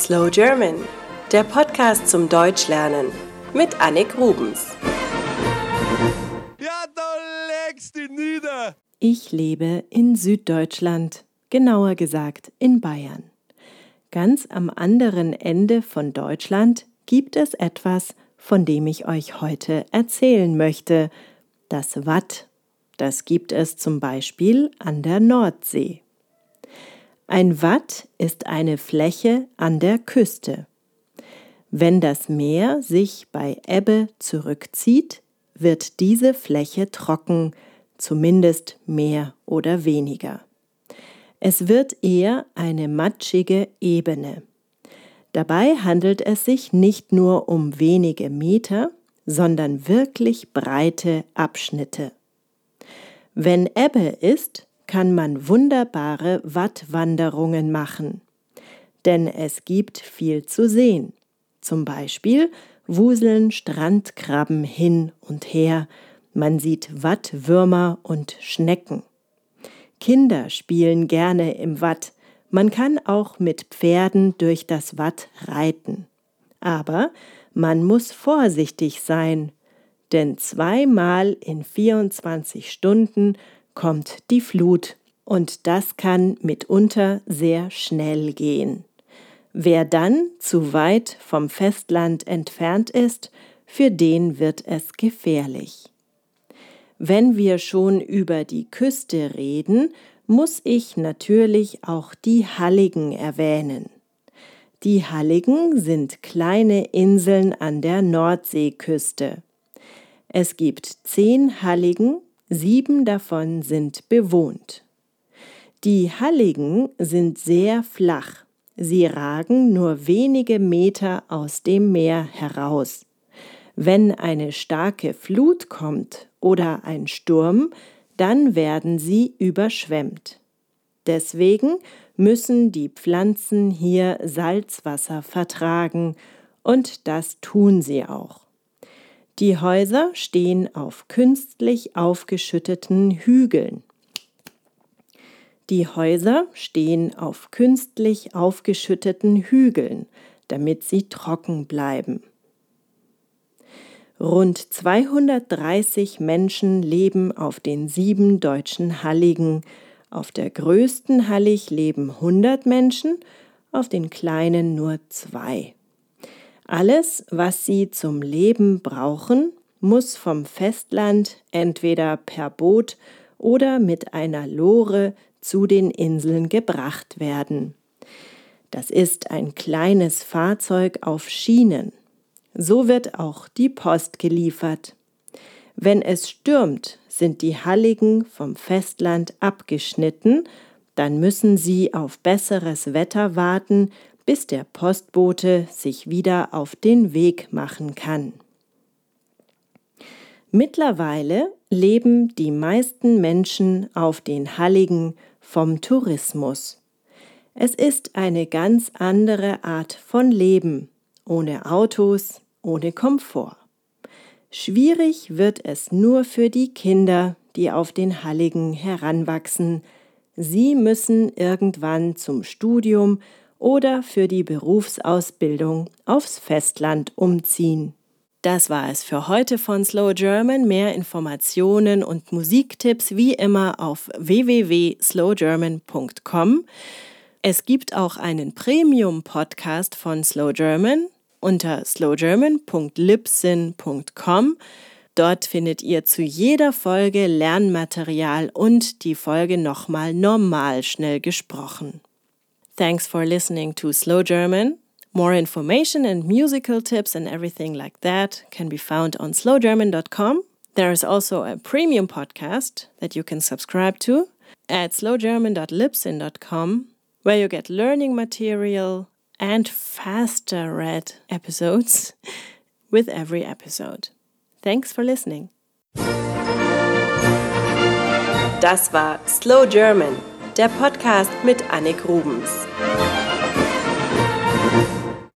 Slow German, der Podcast zum Deutschlernen mit Annik Rubens. Ja, da legst du nieder! Ich lebe in Süddeutschland, genauer gesagt in Bayern. Ganz am anderen Ende von Deutschland gibt es etwas, von dem ich euch heute erzählen möchte, das Watt. Das gibt es zum Beispiel an der Nordsee. Ein Watt ist eine Fläche an der Küste. Wenn das Meer sich bei Ebbe zurückzieht, wird diese Fläche trocken, zumindest mehr oder weniger. Es wird eher eine matschige Ebene. Dabei handelt es sich nicht nur um wenige Meter, sondern wirklich breite Abschnitte. Wenn Ebbe ist, kann man wunderbare Wattwanderungen machen. Denn es gibt viel zu sehen. Zum Beispiel wuseln Strandkrabben hin und her, man sieht Wattwürmer und Schnecken. Kinder spielen gerne im Watt, man kann auch mit Pferden durch das Watt reiten. Aber man muss vorsichtig sein, denn zweimal in 24 Stunden kommt die Flut und das kann mitunter sehr schnell gehen. Wer dann zu weit vom Festland entfernt ist, für den wird es gefährlich. Wenn wir schon über die Küste reden, muss ich natürlich auch die Halligen erwähnen. Die Halligen sind kleine Inseln an der Nordseeküste. Es gibt zehn Halligen Sieben davon sind bewohnt. Die Halligen sind sehr flach. Sie ragen nur wenige Meter aus dem Meer heraus. Wenn eine starke Flut kommt oder ein Sturm, dann werden sie überschwemmt. Deswegen müssen die Pflanzen hier Salzwasser vertragen, und das tun sie auch. Die Häuser stehen auf künstlich aufgeschütteten Hügeln. Die Häuser stehen auf künstlich aufgeschütteten Hügeln, damit sie trocken bleiben. Rund 230 Menschen leben auf den sieben deutschen Halligen. Auf der größten Hallig leben 100 Menschen, auf den kleinen nur zwei. Alles, was sie zum Leben brauchen, muss vom Festland entweder per Boot oder mit einer Lore zu den Inseln gebracht werden. Das ist ein kleines Fahrzeug auf Schienen. So wird auch die Post geliefert. Wenn es stürmt, sind die Halligen vom Festland abgeschnitten, dann müssen sie auf besseres Wetter warten, bis der Postbote sich wieder auf den Weg machen kann. Mittlerweile leben die meisten Menschen auf den Halligen vom Tourismus. Es ist eine ganz andere Art von Leben, ohne Autos, ohne Komfort. Schwierig wird es nur für die Kinder, die auf den Halligen heranwachsen. Sie müssen irgendwann zum Studium oder für die Berufsausbildung aufs Festland umziehen. Das war es für heute von Slow German. Mehr Informationen und Musiktipps wie immer auf www.slowgerman.com. Es gibt auch einen Premium-Podcast von Slow German unter slowgerman.libsyn.com. Dort findet ihr zu jeder Folge Lernmaterial und die Folge nochmal normal schnell gesprochen. Thanks for listening to Slow German. More information and musical tips and everything like that can be found on slowgerman.com. There is also a premium podcast that you can subscribe to at slowgerman.libsyn.com, where you get learning material and faster read episodes with every episode. Thanks for listening. Das war Slow German der Podcast mit Annik Rubens.